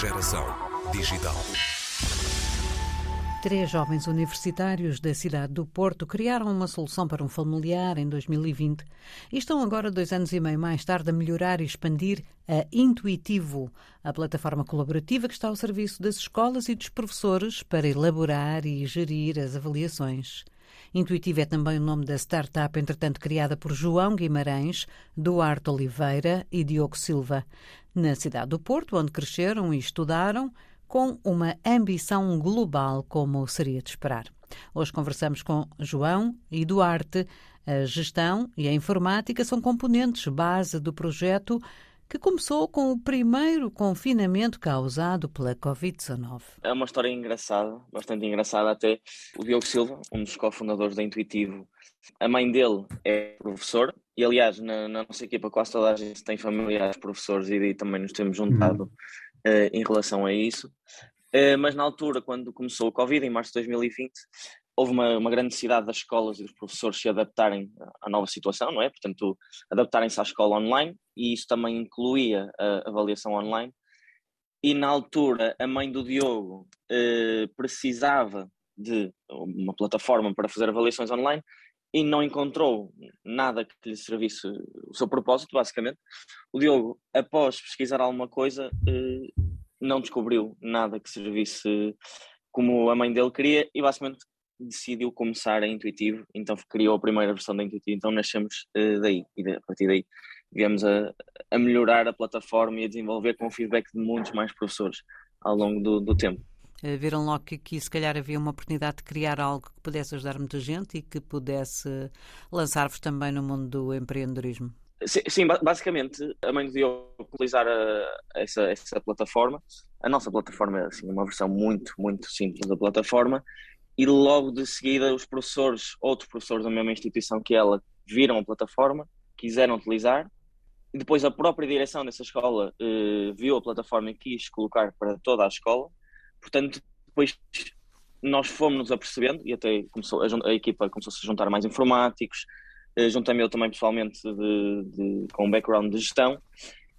Geração digital. Três jovens universitários da cidade do Porto criaram uma solução para um familiar em 2020 e estão agora, dois anos e meio mais tarde, a melhorar e expandir a Intuitivo, a plataforma colaborativa que está ao serviço das escolas e dos professores para elaborar e gerir as avaliações. Intuitivo é também o nome da startup, entretanto criada por João Guimarães, Duarte Oliveira e Diogo Silva, na cidade do Porto, onde cresceram e estudaram com uma ambição global, como seria de esperar. Hoje conversamos com João e Duarte. A gestão e a informática são componentes base do projeto que começou com o primeiro confinamento causado pela Covid-19. É uma história engraçada, bastante engraçada até. O Diogo Silva, um dos cofundadores da Intuitivo, a mãe dele é professor e, aliás, na, na nossa equipa quase toda a gente tem familiares professores e daí também nos temos juntado uhum. uh, em relação a isso. Uh, mas na altura, quando começou o Covid, em março de 2020, houve uma, uma, grande necessidade das escolas e dos professores se adaptarem à nova situação, não é? Portanto, adaptarem-se à escola online e isso também incluía a avaliação online. E na altura, a mãe do Diogo eh, precisava de uma plataforma para fazer avaliações online e não encontrou nada que lhe servisse o seu propósito, basicamente. O Diogo, após pesquisar alguma coisa, eh, não descobriu nada que servisse como a mãe dele queria e basicamente decidiu começar a Intuitivo, então criou a primeira versão da Intuitivo, então nascemos uh, daí e a partir daí viemos a, a, melhorar a plataforma e a desenvolver com o feedback de muitos mais professores ao longo do, do tempo. Eh, viram logo que aqui se calhar havia uma oportunidade de criar algo que pudesse ajudar muita gente e que pudesse lançar-vos também no mundo do empreendedorismo. Sim, sim, basicamente a mãe de Diogo utilizar a, essa, essa plataforma. A nossa plataforma é assim, uma versão muito, muito simples da plataforma e logo de seguida os professores, outros professores da mesma instituição que ela, viram a plataforma, quiseram utilizar, e depois a própria direção dessa escola eh, viu a plataforma e quis colocar para toda a escola, portanto, depois nós fomos-nos apercebendo, e até começou, a, a equipa começou -se a juntar mais informáticos, eh, juntei-me eu também pessoalmente de, de, com um background de gestão,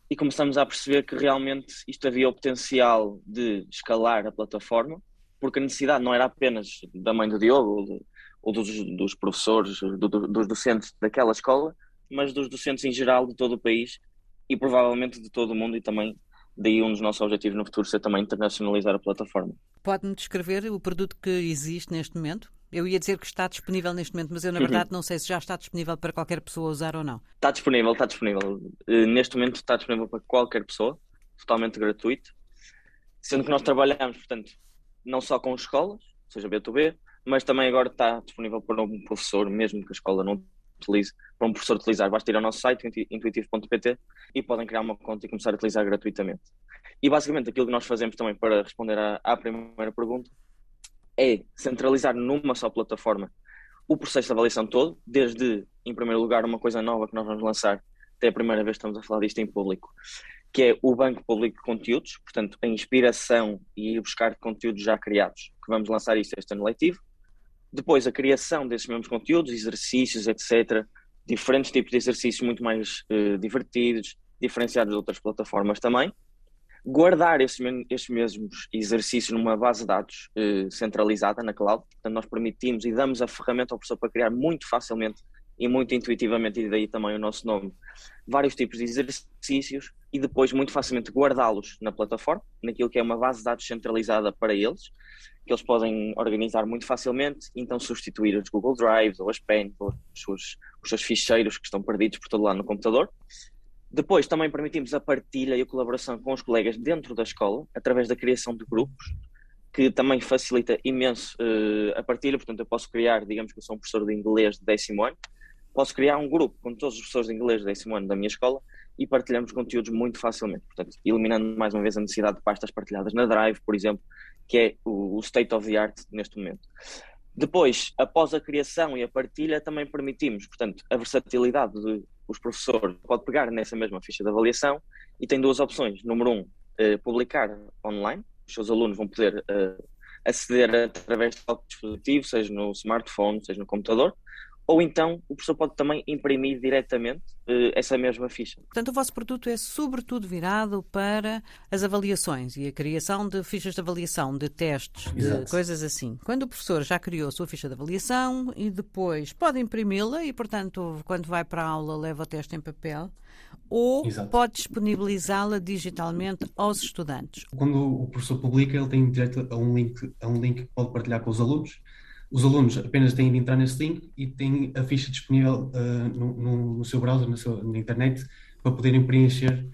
e começamos a perceber que realmente isto havia o potencial de escalar a plataforma, porque a necessidade não era apenas da mãe do Diogo ou, dos, dos, professores, do, dos docentes daquela escola, mas dos docentes em geral de todo o país e provavelmente de todo o mundo e também daí um dos nossos objetivos no futuro ser também internacionalizar a plataforma. Pode-me descrever o produto que existe neste momento? Eu ia dizer que está disponível neste momento, mas eu na uhum. verdade não sei se já está disponível para qualquer pessoa usar ou não. Está disponível, está disponível. Eh, neste momento está disponível para qualquer pessoa, totalmente gratuito. Sendo que nós trabalhamos, portanto, não só com escolas, seja B2B, mas também agora está disponível para um professor, mesmo que a escola não utilize, para um professor utilizar. Basta ir ao nosso site, intuitivo.pt, e podem criar uma conta e começar a utilizar gratuitamente. E basicamente aquilo que nós fazemos também para responder à, à primeira pergunta é centralizar numa só plataforma o processo de avaliação todo, desde, em primeiro lugar, uma coisa nova que nós vamos lançar, até a primeira vez que estamos a falar disto em público, que é o Banco Público de Conteúdos, portanto, a inspiração e ir buscar conteúdos já criados, que vamos lançar isto este ano letivo. Depois, a criação desses mesmos conteúdos, exercícios, etc. Diferentes tipos de exercícios muito mais uh, divertidos, diferenciados de outras plataformas também. Guardar esses, esses mesmos exercícios numa base de dados uh, centralizada na cloud. Portanto, nós permitimos e damos a ferramenta ao professor para criar muito facilmente e muito intuitivamente, e daí também o nosso nome, vários tipos de exercícios e depois muito facilmente guardá-los na plataforma, naquilo que é uma base de dados centralizada para eles, que eles podem organizar muito facilmente, então substituir os Google Drives ou as Pen, ou os seus, os seus ficheiros que estão perdidos por todo lado no computador. Depois também permitimos a partilha e a colaboração com os colegas dentro da escola, através da criação de grupos, que também facilita imenso uh, a partilha. Portanto, eu posso criar, digamos que eu sou um professor de inglês de décimo ano, posso criar um grupo com todos os professores de inglês de décimo ano da minha escola e partilhamos conteúdos muito facilmente. Portanto, eliminando mais uma vez a necessidade de pastas partilhadas na Drive, por exemplo, que é o, state of the art neste momento. Depois, após a criação e a partilha, também permitimos, portanto, a versatilidade de os professores pode pegar nessa mesma ficha de avaliação e tem duas opções. Número um, eh, publicar online. Os seus alunos vão poder eh, aceder através de qualquer dispositivo, seja no smartphone, seja no computador ou então o professor pode também imprimir diretamente uh, essa mesma ficha. Portanto, o vosso produto é sobretudo virado para as avaliações e a criação de fichas de avaliação, de testes, Exato. de coisas assim. Quando o professor já criou a sua ficha de avaliação e depois pode imprimi-la e, portanto, quando vai para a aula leva o teste em papel, ou Exato. pode disponibilizá-la digitalmente aos estudantes. Quando o professor publica, ele tem direito a um link, a um link que pode partilhar com os alunos os alunos apenas têm de entrar nesse link e têm a ficha disponível uh, no, no, seu browser, seu, na internet, para poderem preencher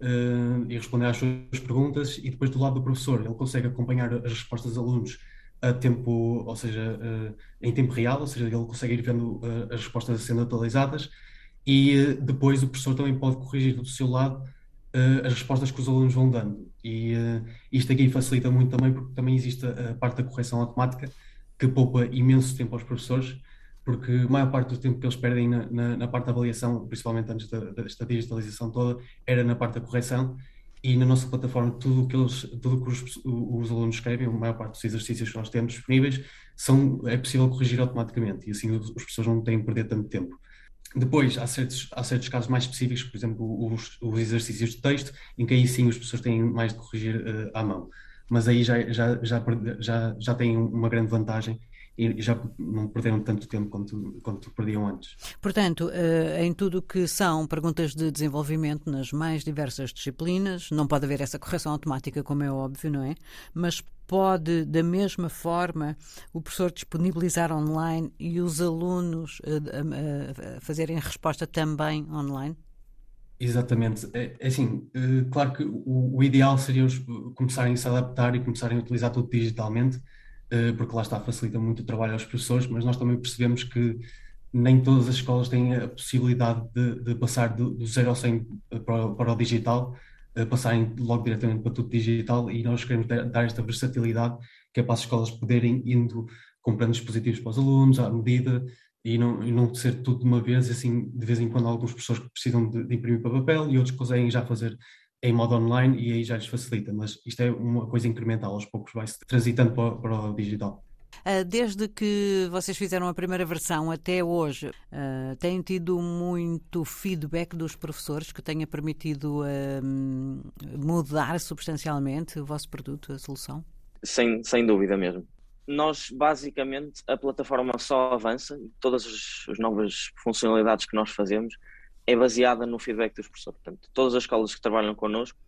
uh, e responder às suas perguntas. E depois, do lado do professor, ele consegue acompanhar as respostas dos alunos a tempo, ou seja, uh, em tempo real, ou seja, ele consegue ir vendo as respostas sendo atualizadas. E depois o professor também pode corrigir do seu lado as respostas que os alunos vão dando. E isto aqui facilita muito também, porque também existe a parte da correção automática que poupa imenso tempo aos professores, porque a maior parte do tempo que eles perdem na, na, na parte da avaliação, principalmente antes da, desta digitalização toda, era na parte da correção. E na nossa plataforma, tudo que eles, tudo que os, os alunos escrevem, a maior parte dos exercícios que nós temos disponíveis, são, é possível corrigir automaticamente e assim os, professores não têm que perder tanto tempo. Depois, há certos, há certos casos mais específicos, por exemplo, os, os exercícios de texto, em que aí sim os professores têm mais de corrigir uh, à mão mas aí já, já, já, já, já têm uma grande vantagem e já não perderam tanto tempo quanto, quanto perdiam antes. Portanto, eh, em tudo que são perguntas de desenvolvimento nas mais diversas disciplinas, não pode haver essa correção automática, como é óbvio, não é? Mas pode, da mesma forma, o professor disponibilizar online e os alunos eh, fazerem a resposta também online? Exatamente. É, é assim, eh, claro que o, o, ideal seria os começarem a se adaptar e começarem a utilizar tudo digitalmente, eh, porque lá está, facilita muito o trabalho aos professores, mas nós também percebemos que nem todas as escolas têm a possibilidade de, de passar do, do 0 ao 100 para, para o digital, passarem logo diretamente para tudo digital e nós queremos dar esta versatilidade que é para as escolas poderem indo comprando dispositivos para os alunos à medida, e não, e não ser tudo de uma vez, assim, de vez em quando algumas pessoas precisam de, de imprimir para papel e outros conseguem já fazer em modo online e aí já lhes facilita, mas isto é uma coisa incremental, aos poucos vai-se transitando para, para o digital. Ah, desde que vocês fizeram a primeira versão até hoje, uh, têm tido muito feedback dos professores que tenha permitido uh, mudar substancialmente o vosso produto, a solução? Sem, sem dúvida mesmo nós basicamente a plataforma só avança todas as, as, novas funcionalidades que nós fazemos é baseada no feedback dos professores. Portanto, todas as escolas que trabalham connosco,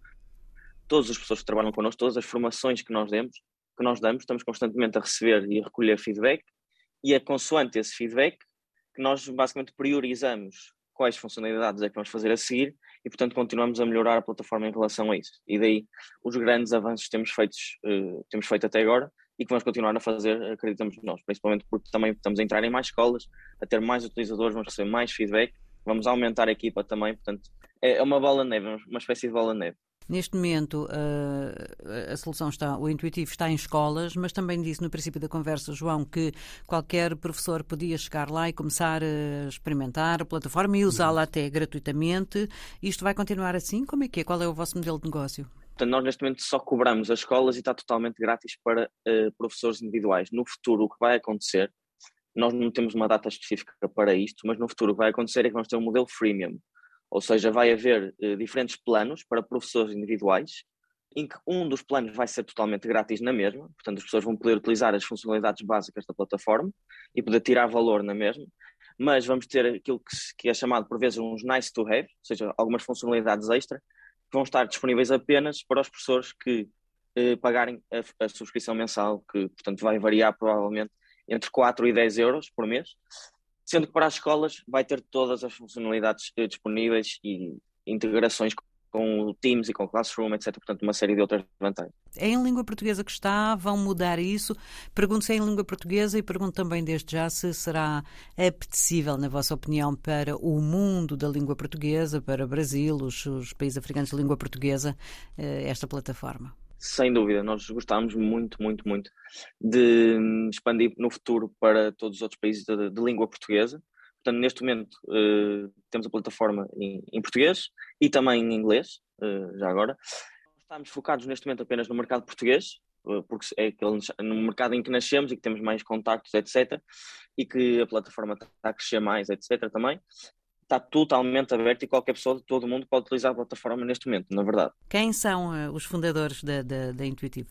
todas as pessoas que trabalham connosco, todas as formações que nós demos, que nós damos, estamos constantemente a receber e a recolher feedback e é consoante esse feedback que nós basicamente priorizamos quais funcionalidades é que vamos fazer a seguir e portanto continuamos a melhorar a plataforma em relação a isso. E daí os grandes avanços que temos, feitos, uh, temos feito até agora e que vamos continuar a fazer, acreditamos nós, principalmente porque também estamos a entrar em mais escolas, a ter mais utilizadores, vamos receber mais feedback, vamos aumentar a equipa também, portanto é, é uma bola de neve, uma espécie de bola de neve. Neste momento, a solução está, o intuitivo está em escolas, mas também disse no princípio da conversa, João, que qualquer professor podia chegar lá e começar a experimentar a plataforma e usá-la até gratuitamente. Isto vai continuar assim? Como é que é? Qual é o vosso modelo de negócio? Portanto, nós neste momento só cobramos as escolas e está totalmente grátis para uh, professores individuais. No futuro, o que vai acontecer, nós não temos uma data específica para isto, mas no futuro o que vai acontecer é que vamos ter um modelo freemium, ou seja, vai haver uh, diferentes planos para professores individuais, em que um dos planos vai ser totalmente grátis na mesma, portanto as pessoas vão poder utilizar as funcionalidades básicas da plataforma e poder tirar valor na mesma, mas vamos ter aquilo que, é chamado por vezes uns nice to have, ou seja, algumas funcionalidades extra, vão estar disponíveis apenas para os professores que eh, pagarem a, a, subscrição mensal, que portanto vai variar provavelmente entre 4 e 10 euros por mês, sendo que para as escolas vai ter todas as funcionalidades eh, disponíveis e integrações com o Teams e com o Classroom, etc. Portanto, uma série de outras vantagens. É em língua portuguesa que está, vão mudar isso. Pergunto se é em língua portuguesa e pergunto também desde já se será apetecível, na vossa opinião, para o mundo da língua portuguesa, para o Brasil, os, os países africanos de língua portuguesa, eh, esta plataforma. Sem dúvida, nós gostávamos muito, muito, muito de expandir no futuro para todos os outros países de, de língua portuguesa. Portanto, neste momento uh, temos a plataforma em, em, português e também em inglês, uh, já agora. Estamos focados neste momento apenas no mercado português, eh, porque é aquele, no mercado em que nascemos e que temos mais contactos, etc. E que a plataforma está a crescer mais, etc. também. Está totalmente aberto e qualquer pessoa de todo o mundo pode utilizar a plataforma neste momento, na verdade. Quem são uh, os fundadores da, da, da Intuitivo?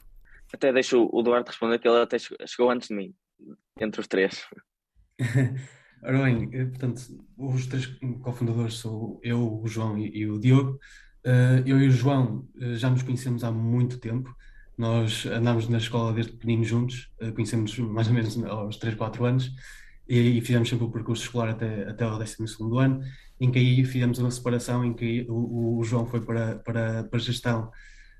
Até deixo o Duarte responder, que ele até chegou antes de mim, entre os três. Ora bem, eh, portanto, os três cofundadores sou eu, o João e, e o Diogo. Uh, eu e o João uh, já nos conhecemos há muito tempo. Nós andámos na escola desde pequeninos juntos, conhecemos mais ou menos aos 3, 4 anos e, e fizemos sempre o percurso escolar até, até o 12 ano, em que aí fizemos uma separação em que o, o João foi para, para, para, gestão,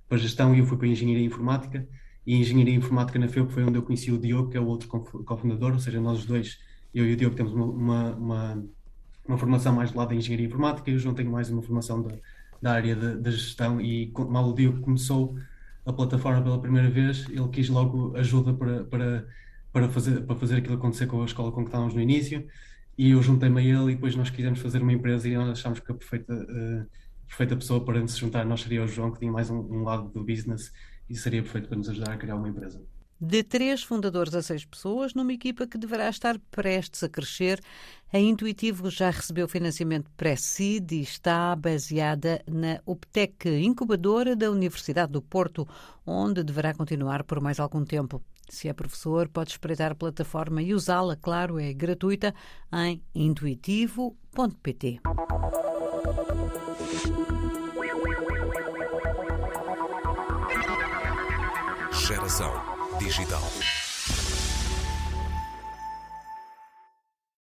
para gestão e eu fui para Engenharia Informática. E Engenharia Informática na FEUP foi onde eu conheci o Diogo, que é o outro cofundador, ou seja, nós os dois eu e o Diogo temos uma, uma, uma, uma formação mais do lado da engenharia informática e o João tem mais uma formação da, área da gestão e mal o Diogo começou a plataforma pela primeira vez, ele quis logo ajuda para, para, para, fazer, para fazer aquilo acontecer com a escola com que estávamos no início e eu juntei-me a ele e depois nós quisemos fazer uma empresa e nós achámos que a perfeita, uh, perfeita pessoa para nos juntar nós seria o João, que tinha mais um, um lado do business e seria perfeito para nos ajudar a criar uma empresa de três fundadores a seis pessoas, numa equipa que deverá estar prestes a crescer. A Intuitivo já recebeu financiamento pré-seed e está baseada na Optec, incubadora da Universidade do Porto, onde deverá continuar por mais algum tempo. Se é professor, pode espreitar a plataforma e usá-la, claro, é gratuita, em intuitivo.pt. Geração digital.